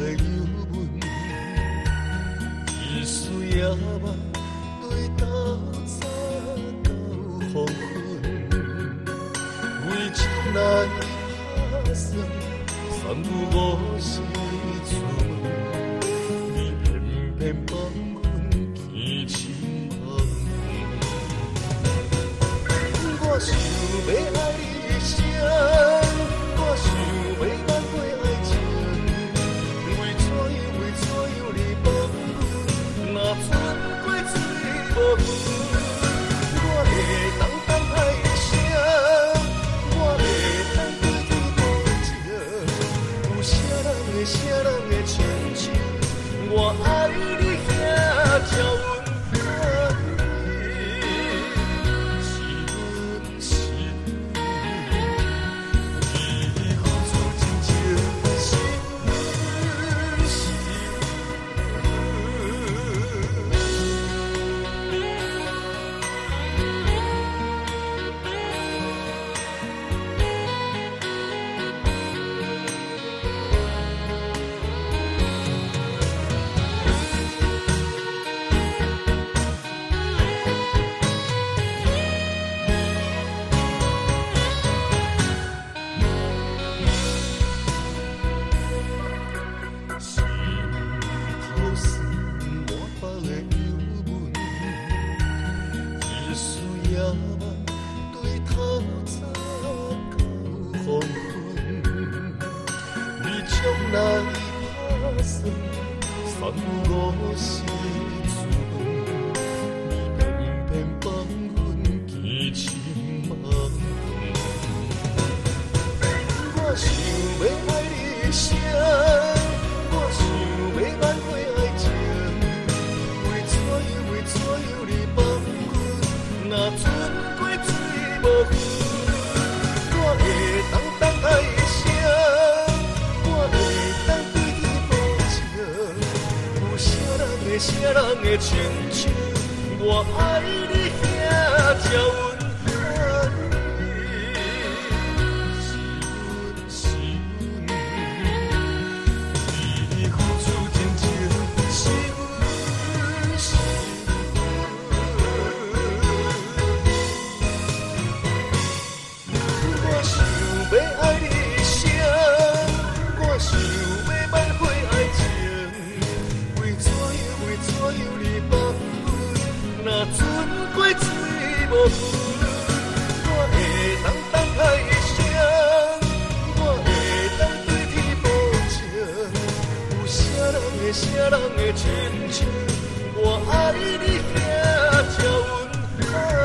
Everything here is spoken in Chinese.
的油门，一丝夜晚对斗早到黄昏，为将来打算，三不五时存，你偏偏帮阮提亲，我想要爱。人会啥人会亲像我爱你。将来打算送予我时阵，你偏偏放阮轻轻放我想要爱你一生，我想要挽回爱情，为怎样为怎样你放阮，若船过水无分，啥人会亲像我爱你遐才我会能张开双我会对保证有人人我爱你听着文